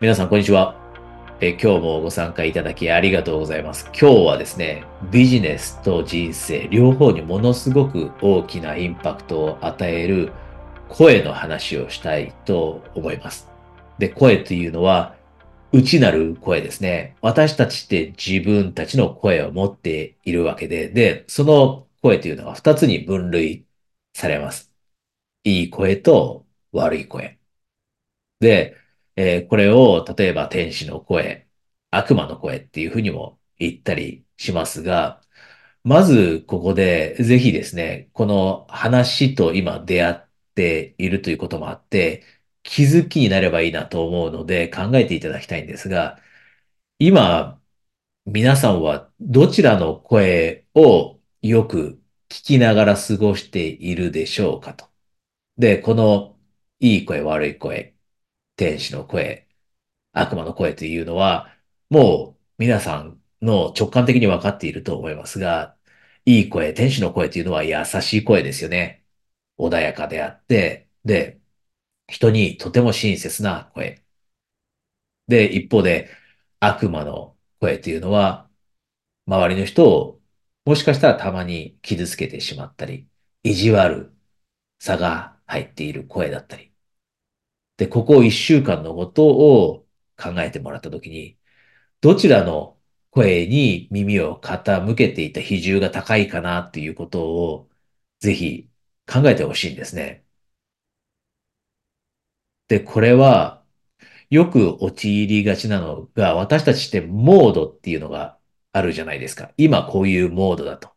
皆さん、こんにちは。え今日もご参加いただきありがとうございます。今日はですね、ビジネスと人生、両方にものすごく大きなインパクトを与える声の話をしたいと思います。で、声というのは、内なる声ですね。私たちって自分たちの声を持っているわけで、で、その声というのは二つに分類されます。いい声と悪い声。で、えー、これを例えば天使の声、悪魔の声っていうふうにも言ったりしますが、まずここでぜひですね、この話と今出会っているということもあって、気づきになればいいなと思うので考えていただきたいんですが、今、皆さんはどちらの声をよく聞きながら過ごしているでしょうかと。で、このいい声、悪い声、天使の声、悪魔の声というのは、もう皆さんの直感的に分かっていると思いますが、いい声、天使の声というのは優しい声ですよね。穏やかであって、で、人にとても親切な声。で、一方で悪魔の声というのは、周りの人をもしかしたらたまに傷つけてしまったり、意地悪さが入っている声だったり、で、ここ一週間のことを考えてもらったときに、どちらの声に耳を傾けていた比重が高いかなっていうことを、ぜひ考えてほしいんですね。で、これは、よく陥りがちなのが、私たちってモードっていうのがあるじゃないですか。今こういうモードだと。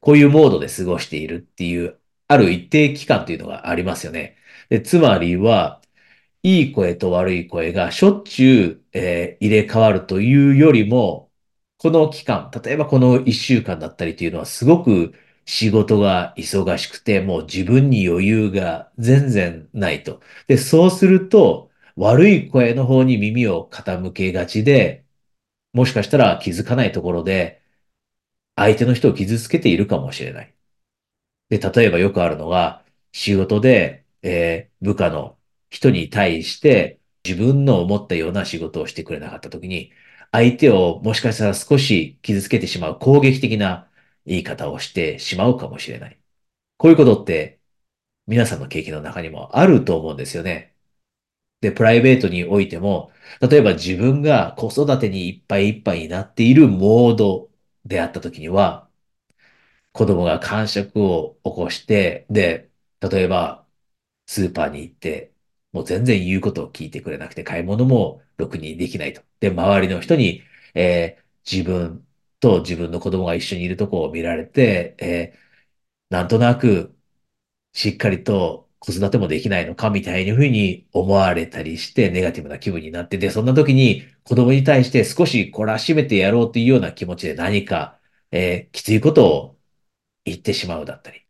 こういうモードで過ごしているっていう、ある一定期間っていうのがありますよね。で、つまりは、いい声と悪い声がしょっちゅう、えー、入れ替わるというよりも、この期間、例えばこの一週間だったりというのはすごく仕事が忙しくて、もう自分に余裕が全然ないと。で、そうすると、悪い声の方に耳を傾けがちで、もしかしたら気づかないところで、相手の人を傷つけているかもしれない。で、例えばよくあるのが、仕事で、えー、部下の人に対して自分の思ったような仕事をしてくれなかった時に、相手をもしかしたら少し傷つけてしまう攻撃的な言い方をしてしまうかもしれない。こういうことって皆さんの経験の中にもあると思うんですよね。で、プライベートにおいても、例えば自分が子育てにいっぱいいっぱいになっているモードであった時には、子供が感触を起こして、で、例えばスーパーに行ってもう全然言うことを聞いてくれなくて、買い物もろくにできないと。で、周りの人に、えー、自分と自分の子供が一緒にいるとこを見られて、えー、なんとなく、しっかりと子育てもできないのかみたいな風に思われたりして、ネガティブな気分になって、で、そんな時に子供に対して少し懲らしめてやろうというような気持ちで何か、えー、きついことを言ってしまうだったり。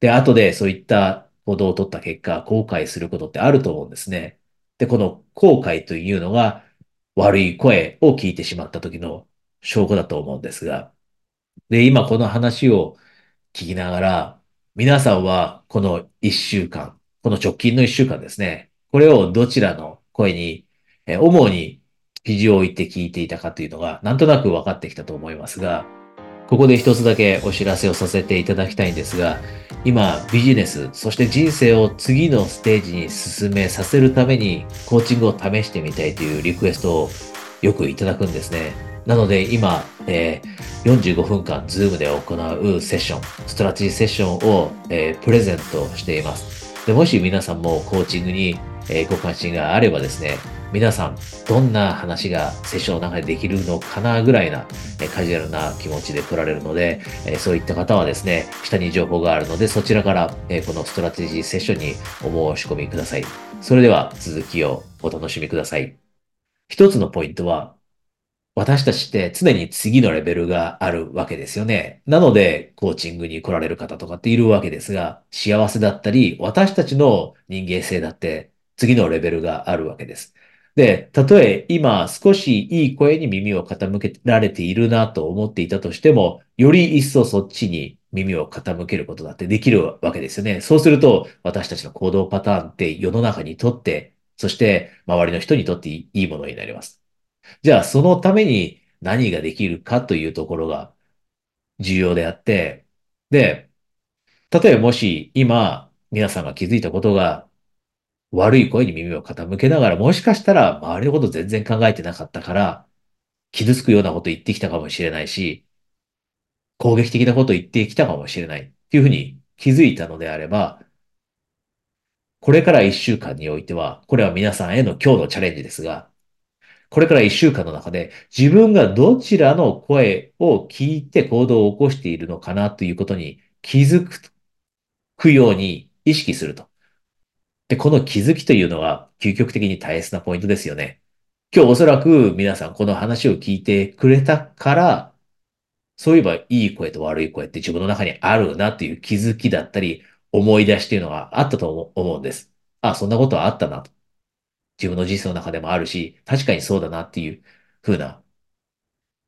で、後でそういった行動を取った結果、後悔することってあると思うんですね。で、この後悔というのが悪い声を聞いてしまった時の証拠だと思うんですが、で、今この話を聞きながら、皆さんはこの一週間、この直近の一週間ですね、これをどちらの声に、え主に記事を置いて聞いていたかというのが、なんとなく分かってきたと思いますが、ここで一つだけお知らせをさせていただきたいんですが、今ビジネス、そして人生を次のステージに進めさせるためにコーチングを試してみたいというリクエストをよくいただくんですね。なので今、えー、45分間 Zoom で行うセッション、ストラテジーセッションを、えー、プレゼントしています。でもし皆さんもコーチングに、えー、ご関心があればですね、皆さん、どんな話がセッションの中でできるのかなぐらいな、カジュアルな気持ちで来られるので、そういった方はですね、下に情報があるので、そちらから、このストラテジーセッションにお申し込みください。それでは続きをお楽しみください。一つのポイントは、私たちって常に次のレベルがあるわけですよね。なので、コーチングに来られる方とかっているわけですが、幸せだったり、私たちの人間性だって次のレベルがあるわけです。で、たとえ今少しいい声に耳を傾けられているなと思っていたとしても、より一層そっちに耳を傾けることだってできるわけですよね。そうすると、私たちの行動パターンって世の中にとってそして周りの人にとっていいものになります。じゃあそのために何ができるかというところが重要であって、で、例えばもし今皆さんが気づいたことが悪い声に耳を傾けながらもしかしたら周りのこと全然考えてなかったから傷つくようなこと言ってきたかもしれないし、攻撃的なこと言ってきたかもしれないっていうふうに気づいたのであれば、これから一週間においては、これは皆さんへの今日のチャレンジですが、これから一週間の中で自分がどちらの声を聞いて行動を起こしているのかなということに気づくように意識すると。で、この気づきというのは究極的に大切なポイントですよね。今日おそらく皆さんこの話を聞いてくれたから、そういえばいい声と悪い声って自分の中にあるなっていう気づきだったり、思い出しっていうのがあったと思うんです。あ、そんなことはあったなと。自分の人生の中でもあるし、確かにそうだなっていうふうな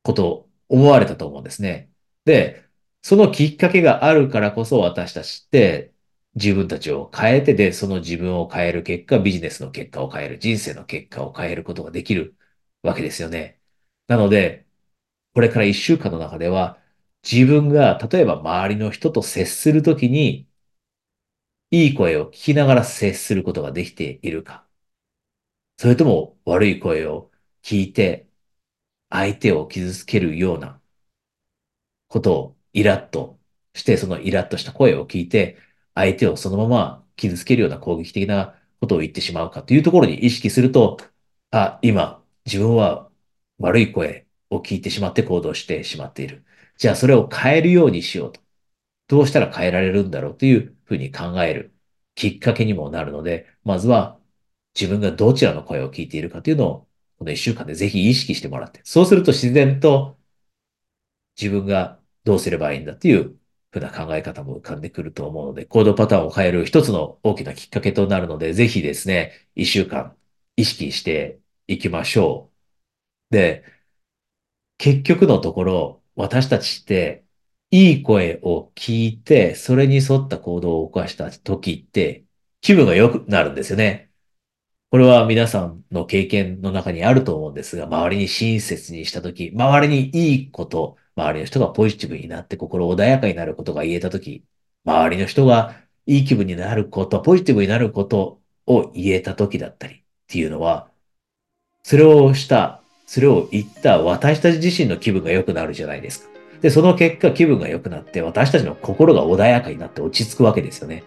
ことを思われたと思うんですね。で、そのきっかけがあるからこそ私たちって自分たちを変えてで、その自分を変える結果、ビジネスの結果を変える、人生の結果を変えることができるわけですよね。なので、これから一週間の中では、自分が例えば周りの人と接するときに、いい声を聞きながら接することができているか。それとも悪い声を聞いて、相手を傷つけるようなことをイラッとして、そのイラッとした声を聞いて、相手をそのまま傷つけるような攻撃的なことを言ってしまうかというところに意識すると、あ、今、自分は悪い声を聞いてしまって行動してしまっている。じゃあそれを変えるようにしようと。どうしたら変えられるんだろうというふうに考えるきっかけにもなるので、まずは自分がどちらの声を聞いているかというのを、この一週間でぜひ意識してもらって、そうすると自然と自分がどうすればいいんだっていうふうな考え方も浮かんでくると思うので、行動パターンを変える一つの大きなきっかけとなるので、ぜひですね、一週間意識していきましょう。で、結局のところ、私たちっていい声を聞いて、それに沿った行動を起こした時って、気分が良くなるんですよね。これは皆さんの経験の中にあると思うんですが、周りに親切にした時、周りにいいこと、周りの人がポジティブになって心穏やかになることが言えたとき、周りの人がいい気分になること、ポジティブになることを言えたときだったりっていうのは、それをした、それを言った私たち自身の気分が良くなるじゃないですか。で、その結果気分が良くなって私たちの心が穏やかになって落ち着くわけですよね。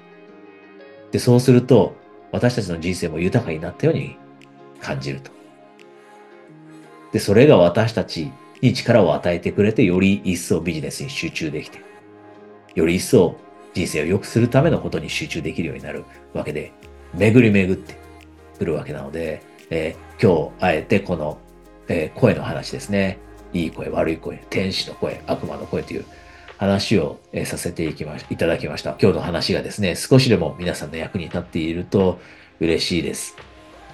で、そうすると私たちの人生も豊かになったように感じると。で、それが私たちに力を与えてくれて、より一層ビジネスに集中できて、より一層人生を良くするためのことに集中できるようになるわけで、巡り巡ってくるわけなので、えー、今日あえてこの、えー、声の話ですね。いい声、悪い声、天使の声、悪魔の声という話を、えー、させていきまいただきました。今日の話がですね、少しでも皆さんの役に立っていると嬉しいです。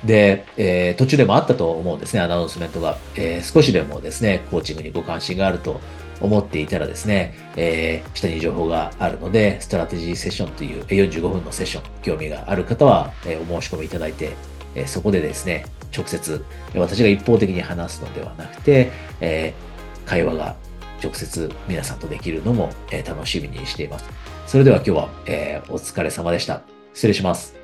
で、えー、途中でもあったと思うんですね、アナウンスメントが。えー、少しでもですね、コーチングにご関心があると思っていたらですね、えー、下に情報があるので、ストラテジーセッションという45分のセッション、興味がある方は、えお申し込みいただいて、えそこでですね、直接、私が一方的に話すのではなくて、え会話が直接皆さんとできるのも、え楽しみにしています。それでは今日は、えお疲れ様でした。失礼します。